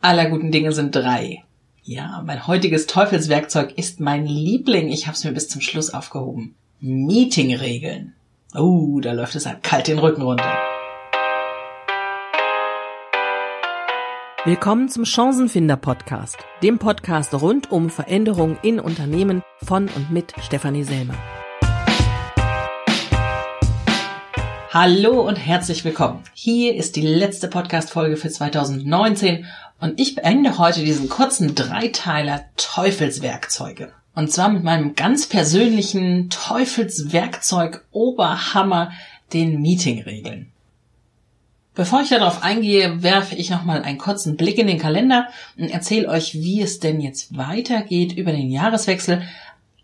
aller guten Dinge sind drei. Ja, mein heutiges Teufelswerkzeug ist mein Liebling. Ich habe es mir bis zum Schluss aufgehoben. Meetingregeln. Oh, da läuft es einem kalt den Rücken runter. Willkommen zum Chancenfinder Podcast, dem Podcast rund um Veränderungen in Unternehmen von und mit Stefanie Selmer. Hallo und herzlich willkommen. Hier ist die letzte Podcast-Folge für 2019 und ich beende heute diesen kurzen Dreiteiler Teufelswerkzeuge. Und zwar mit meinem ganz persönlichen Teufelswerkzeug Oberhammer, den Meetingregeln. Bevor ich darauf eingehe, werfe ich nochmal einen kurzen Blick in den Kalender und erzähle euch, wie es denn jetzt weitergeht über den Jahreswechsel,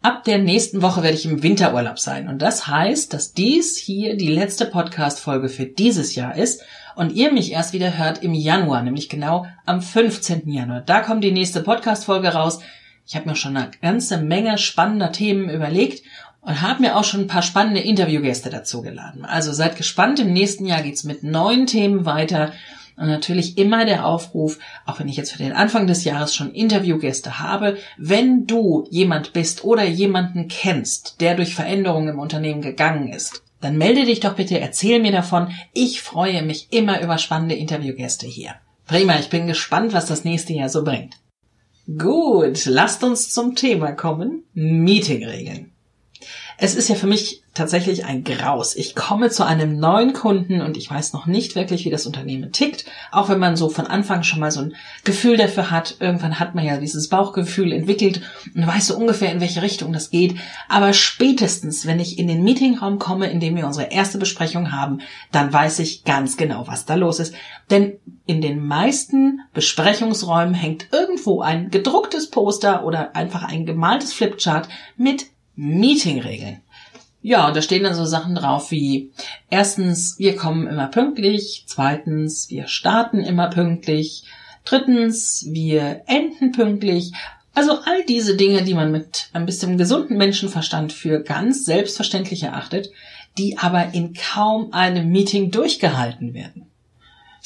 Ab der nächsten Woche werde ich im Winterurlaub sein. Und das heißt, dass dies hier die letzte Podcast-Folge für dieses Jahr ist und ihr mich erst wieder hört im Januar, nämlich genau am 15. Januar. Da kommt die nächste Podcast-Folge raus. Ich habe mir schon eine ganze Menge spannender Themen überlegt und habe mir auch schon ein paar spannende Interviewgäste dazu geladen. Also seid gespannt, im nächsten Jahr geht's mit neuen Themen weiter und natürlich immer der Aufruf, auch wenn ich jetzt für den Anfang des Jahres schon Interviewgäste habe, wenn du jemand bist oder jemanden kennst, der durch Veränderungen im Unternehmen gegangen ist, dann melde dich doch bitte, erzähl mir davon. Ich freue mich immer über spannende Interviewgäste hier. Prima, ich bin gespannt, was das nächste Jahr so bringt. Gut, lasst uns zum Thema kommen. Meetingregeln. Es ist ja für mich tatsächlich ein Graus. Ich komme zu einem neuen Kunden und ich weiß noch nicht wirklich, wie das Unternehmen tickt. Auch wenn man so von Anfang schon mal so ein Gefühl dafür hat. Irgendwann hat man ja dieses Bauchgefühl entwickelt und weiß so ungefähr, in welche Richtung das geht. Aber spätestens, wenn ich in den Meetingraum komme, in dem wir unsere erste Besprechung haben, dann weiß ich ganz genau, was da los ist. Denn in den meisten Besprechungsräumen hängt irgendwo ein gedrucktes Poster oder einfach ein gemaltes Flipchart mit Meetingregeln. Ja, da stehen dann so Sachen drauf wie erstens, wir kommen immer pünktlich, zweitens, wir starten immer pünktlich, drittens, wir enden pünktlich. Also all diese Dinge, die man mit ein bisschen gesunden Menschenverstand für ganz selbstverständlich erachtet, die aber in kaum einem Meeting durchgehalten werden.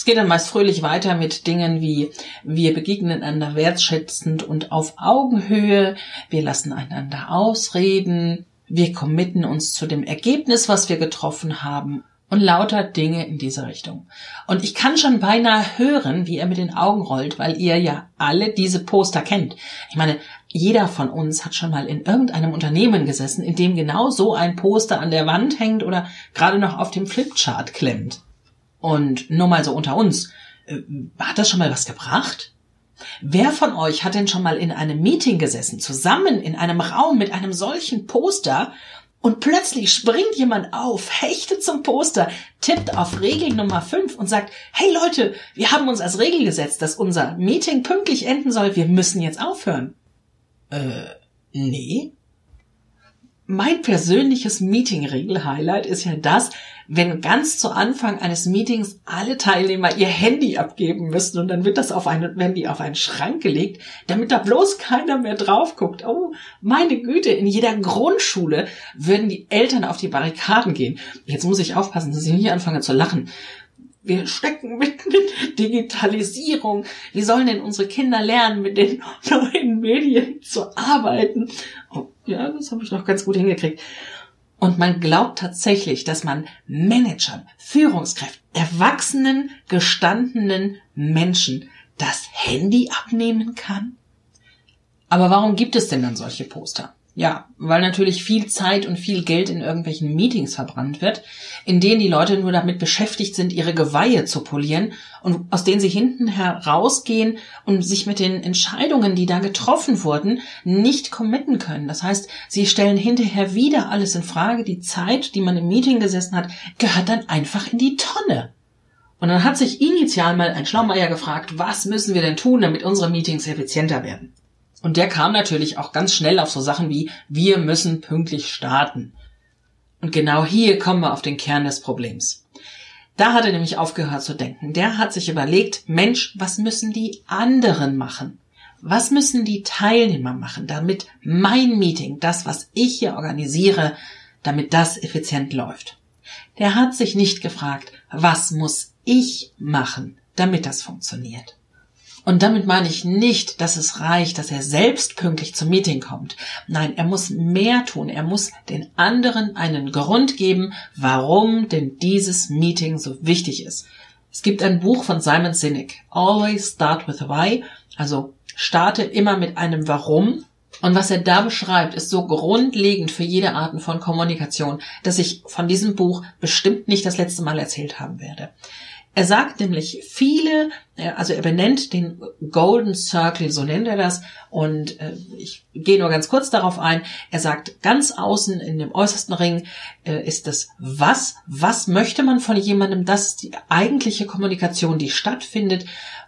Es geht dann meist fröhlich weiter mit Dingen wie wir begegnen einander wertschätzend und auf Augenhöhe, wir lassen einander ausreden, wir committen uns zu dem Ergebnis, was wir getroffen haben und lauter Dinge in diese Richtung. Und ich kann schon beinahe hören, wie er mit den Augen rollt, weil ihr ja alle diese Poster kennt. Ich meine, jeder von uns hat schon mal in irgendeinem Unternehmen gesessen, in dem genau so ein Poster an der Wand hängt oder gerade noch auf dem Flipchart klemmt. Und nur mal so unter uns, äh, hat das schon mal was gebracht? Wer von euch hat denn schon mal in einem Meeting gesessen, zusammen in einem Raum mit einem solchen Poster und plötzlich springt jemand auf, hechtet zum Poster, tippt auf Regel Nummer 5 und sagt, hey Leute, wir haben uns als Regel gesetzt, dass unser Meeting pünktlich enden soll, wir müssen jetzt aufhören. Äh, nee. Mein persönliches Meeting-Regel-Highlight ist ja das, wenn ganz zu Anfang eines Meetings alle Teilnehmer ihr Handy abgeben müssen und dann wird das auf eine, werden die auf einen Schrank gelegt, damit da bloß keiner mehr drauf guckt. Oh, meine Güte, in jeder Grundschule würden die Eltern auf die Barrikaden gehen. Jetzt muss ich aufpassen, dass ich nicht anfange zu lachen. Wir stecken mitten in Digitalisierung. Wie sollen denn unsere Kinder lernen, mit den neuen Medien zu arbeiten? Oh, ja, das habe ich noch ganz gut hingekriegt. Und man glaubt tatsächlich, dass man Managern, Führungskräften, erwachsenen, gestandenen Menschen das Handy abnehmen kann? Aber warum gibt es denn dann solche Poster? Ja, weil natürlich viel Zeit und viel Geld in irgendwelchen Meetings verbrannt wird, in denen die Leute nur damit beschäftigt sind, ihre Geweihe zu polieren und aus denen sie hinten herausgehen und sich mit den Entscheidungen, die da getroffen wurden, nicht committen können. Das heißt, sie stellen hinterher wieder alles in Frage. Die Zeit, die man im Meeting gesessen hat, gehört dann einfach in die Tonne. Und dann hat sich initial mal ein Schlaumeier gefragt, was müssen wir denn tun, damit unsere Meetings effizienter werden? Und der kam natürlich auch ganz schnell auf so Sachen wie, wir müssen pünktlich starten. Und genau hier kommen wir auf den Kern des Problems. Da hat er nämlich aufgehört zu denken. Der hat sich überlegt, Mensch, was müssen die anderen machen? Was müssen die Teilnehmer machen, damit mein Meeting, das, was ich hier organisiere, damit das effizient läuft? Der hat sich nicht gefragt, was muss ich machen, damit das funktioniert? Und damit meine ich nicht, dass es reicht, dass er selbst pünktlich zum Meeting kommt. Nein, er muss mehr tun. Er muss den anderen einen Grund geben, warum denn dieses Meeting so wichtig ist. Es gibt ein Buch von Simon Sinek, Always Start with Why, also starte immer mit einem Warum. Und was er da beschreibt, ist so grundlegend für jede Art von Kommunikation, dass ich von diesem Buch bestimmt nicht das letzte Mal erzählt haben werde. Er sagt nämlich viele, äh, also er benennt den Golden Circle, so nennt er das, und äh, ich gehe nur ganz kurz darauf ein. Er sagt, ganz außen in dem äußersten Ring äh, ist das Was, was möchte man von jemandem, das ist die eigentliche Kommunikation, die stattfindet,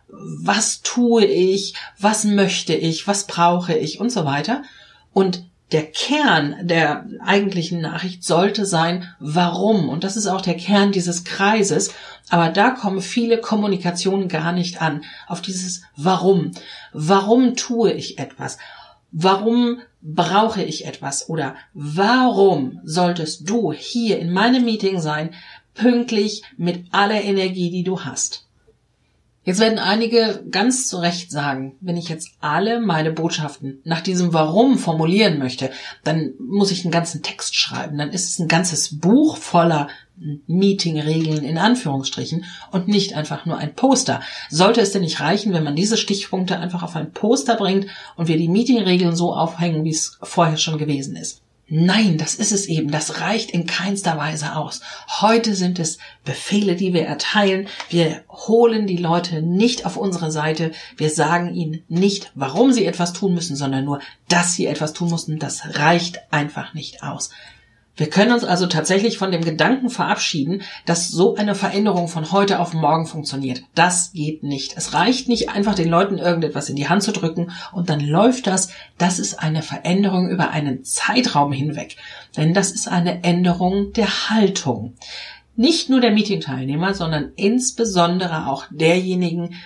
was tue ich, was möchte ich, was brauche ich? Und so weiter. Und der Kern der eigentlichen Nachricht sollte sein, warum. Und das ist auch der Kern dieses Kreises. Aber da kommen viele Kommunikationen gar nicht an. Auf dieses Warum. Warum tue ich etwas? Warum brauche ich etwas? Oder warum solltest du hier in meinem Meeting sein, pünktlich mit aller Energie, die du hast? Jetzt werden einige ganz zu Recht sagen, wenn ich jetzt alle meine Botschaften nach diesem Warum formulieren möchte, dann muss ich einen ganzen Text schreiben. Dann ist es ein ganzes Buch voller Meetingregeln in Anführungsstrichen und nicht einfach nur ein Poster. Sollte es denn nicht reichen, wenn man diese Stichpunkte einfach auf ein Poster bringt und wir die Meetingregeln so aufhängen, wie es vorher schon gewesen ist? Nein, das ist es eben. Das reicht in keinster Weise aus. Heute sind es Befehle, die wir erteilen. Wir holen die Leute nicht auf unsere Seite. Wir sagen ihnen nicht, warum sie etwas tun müssen, sondern nur, dass sie etwas tun müssen. Das reicht einfach nicht aus. Wir können uns also tatsächlich von dem Gedanken verabschieden, dass so eine Veränderung von heute auf morgen funktioniert. Das geht nicht. Es reicht nicht einfach den Leuten irgendetwas in die Hand zu drücken und dann läuft das. Das ist eine Veränderung über einen Zeitraum hinweg. Denn das ist eine Änderung der Haltung. Nicht nur der Meetingteilnehmer, sondern insbesondere auch derjenigen,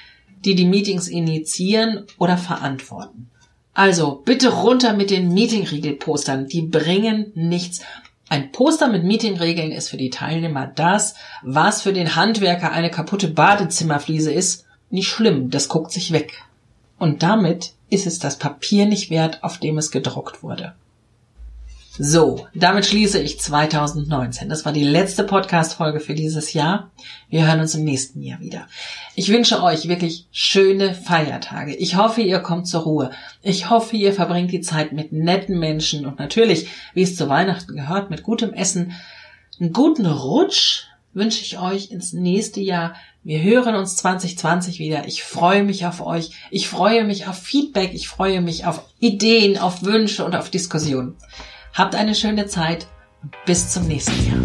die die Meetings initiieren oder verantworten. Also bitte runter mit den Meetingriegelpostern. Die bringen nichts. Ein Poster mit Meetingregeln ist für die Teilnehmer das, was für den Handwerker eine kaputte Badezimmerfliese ist. Nicht schlimm, das guckt sich weg. Und damit ist es das Papier nicht wert, auf dem es gedruckt wurde. So, damit schließe ich 2019. Das war die letzte Podcast-Folge für dieses Jahr. Wir hören uns im nächsten Jahr wieder. Ich wünsche euch wirklich schöne Feiertage. Ich hoffe, ihr kommt zur Ruhe. Ich hoffe, ihr verbringt die Zeit mit netten Menschen und natürlich, wie es zu Weihnachten gehört, mit gutem Essen. Einen guten Rutsch wünsche ich euch ins nächste Jahr. Wir hören uns 2020 wieder. Ich freue mich auf euch. Ich freue mich auf Feedback. Ich freue mich auf Ideen, auf Wünsche und auf Diskussionen. Habt eine schöne Zeit und bis zum nächsten Jahr.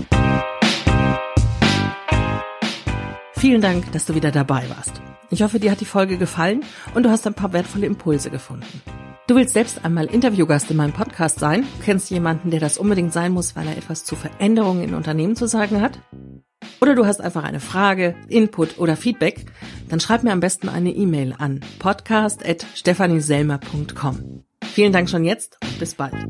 Vielen Dank, dass du wieder dabei warst. Ich hoffe, dir hat die Folge gefallen und du hast ein paar wertvolle Impulse gefunden. Du willst selbst einmal Interviewgast in meinem Podcast sein? Kennst jemanden, der das unbedingt sein muss, weil er etwas zu Veränderungen in Unternehmen zu sagen hat? Oder du hast einfach eine Frage, Input oder Feedback? Dann schreib mir am besten eine E-Mail an podcast.stephanieselmer.com. Vielen Dank schon jetzt und bis bald.